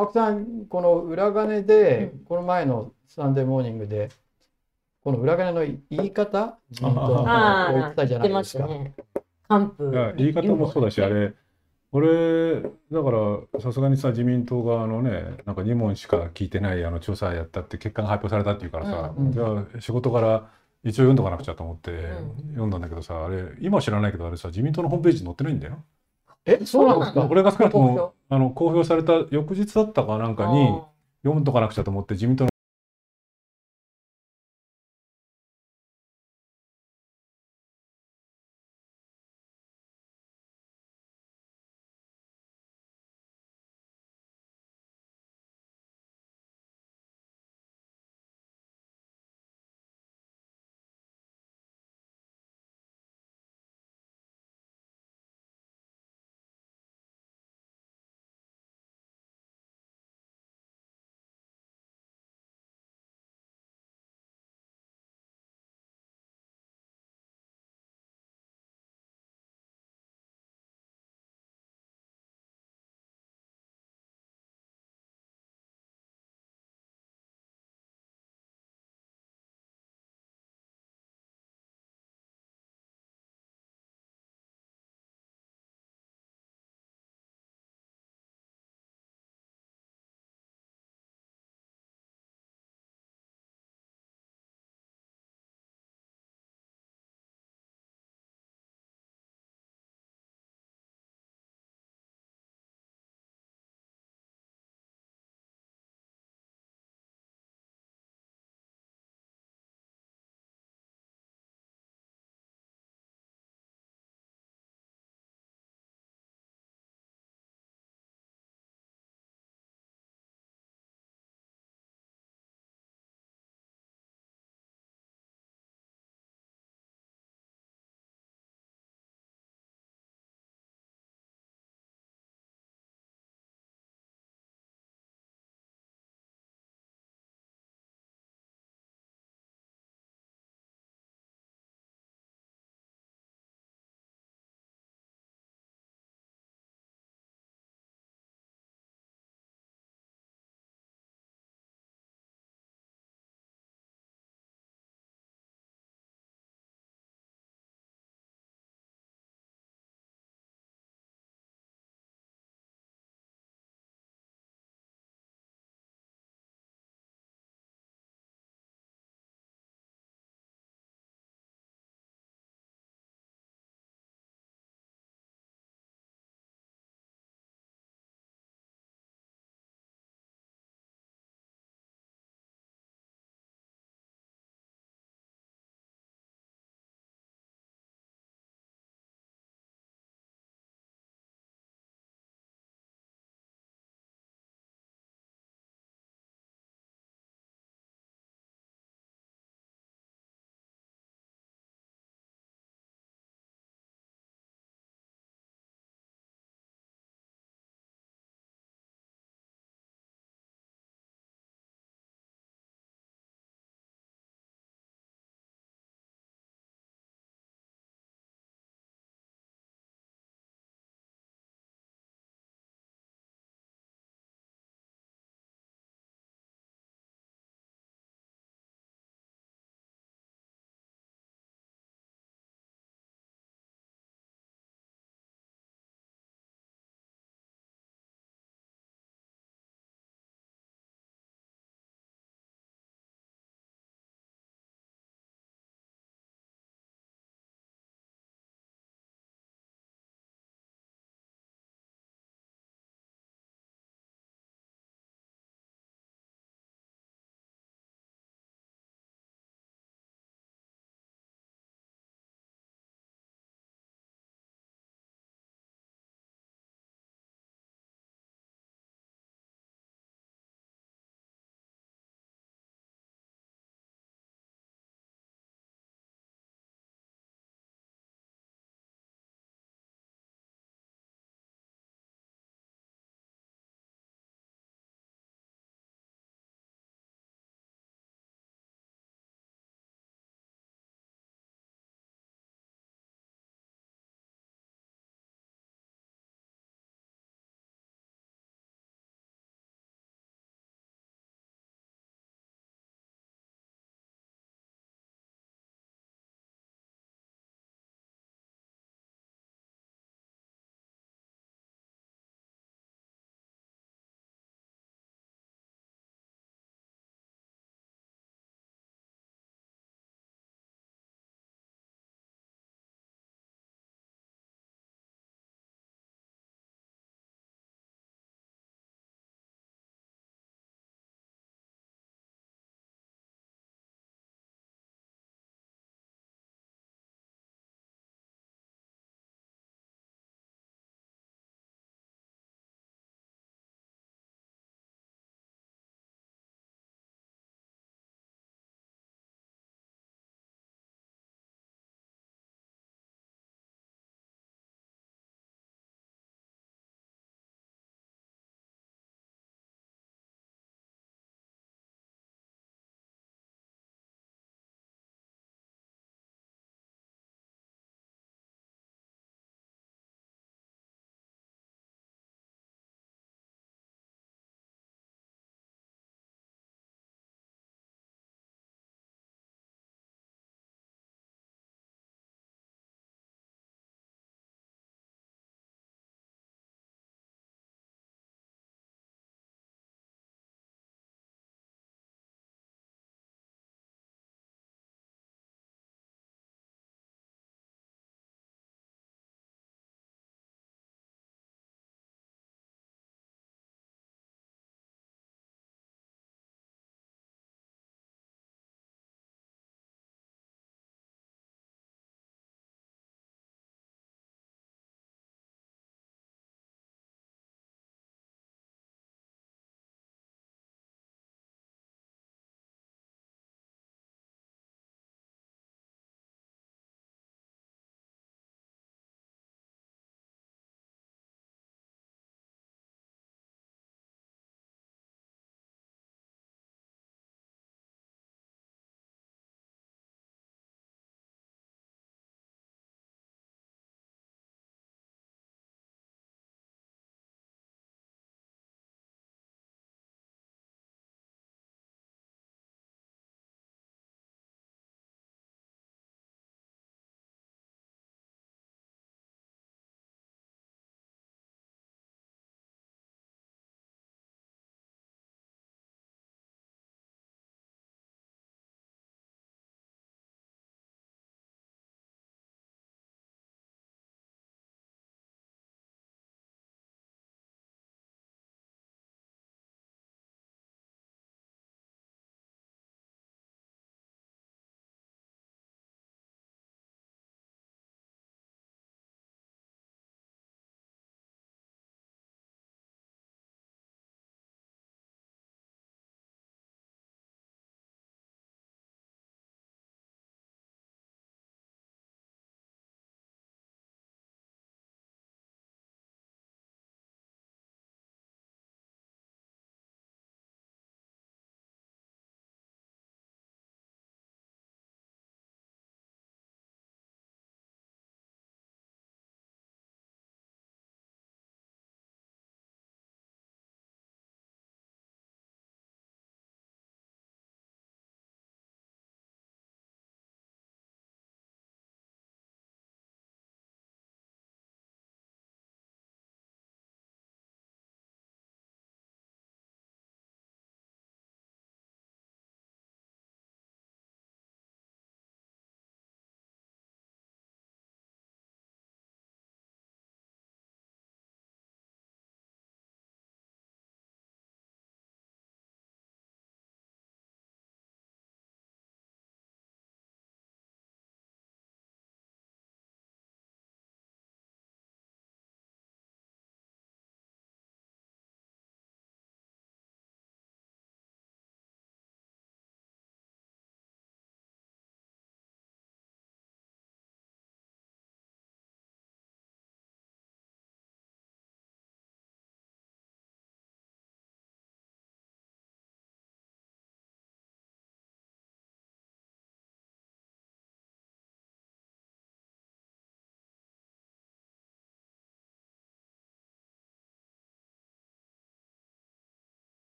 青木さん、この裏金で、この前のサンデーモーニングで、この裏金の言い方、自民党のああ、こう言ってたじゃないですか。ね。言い方もそうだし、あれ、俺、だから、さすがにさ、自民党側のね、なんか2問しか聞いてないあの調査やったって、結果が発表されたっていうからさ、うんうんじゃあ、仕事から一応読んどかなくちゃと思ってん読んだんだけどさ、あれ、今は知らないけど、あれさ、自民党のホームページに載ってないんだよ。え、そうなんですか？俺が少なくと公もあの公表された翌日だったかなんかに読んどかなくちゃと思って自民党の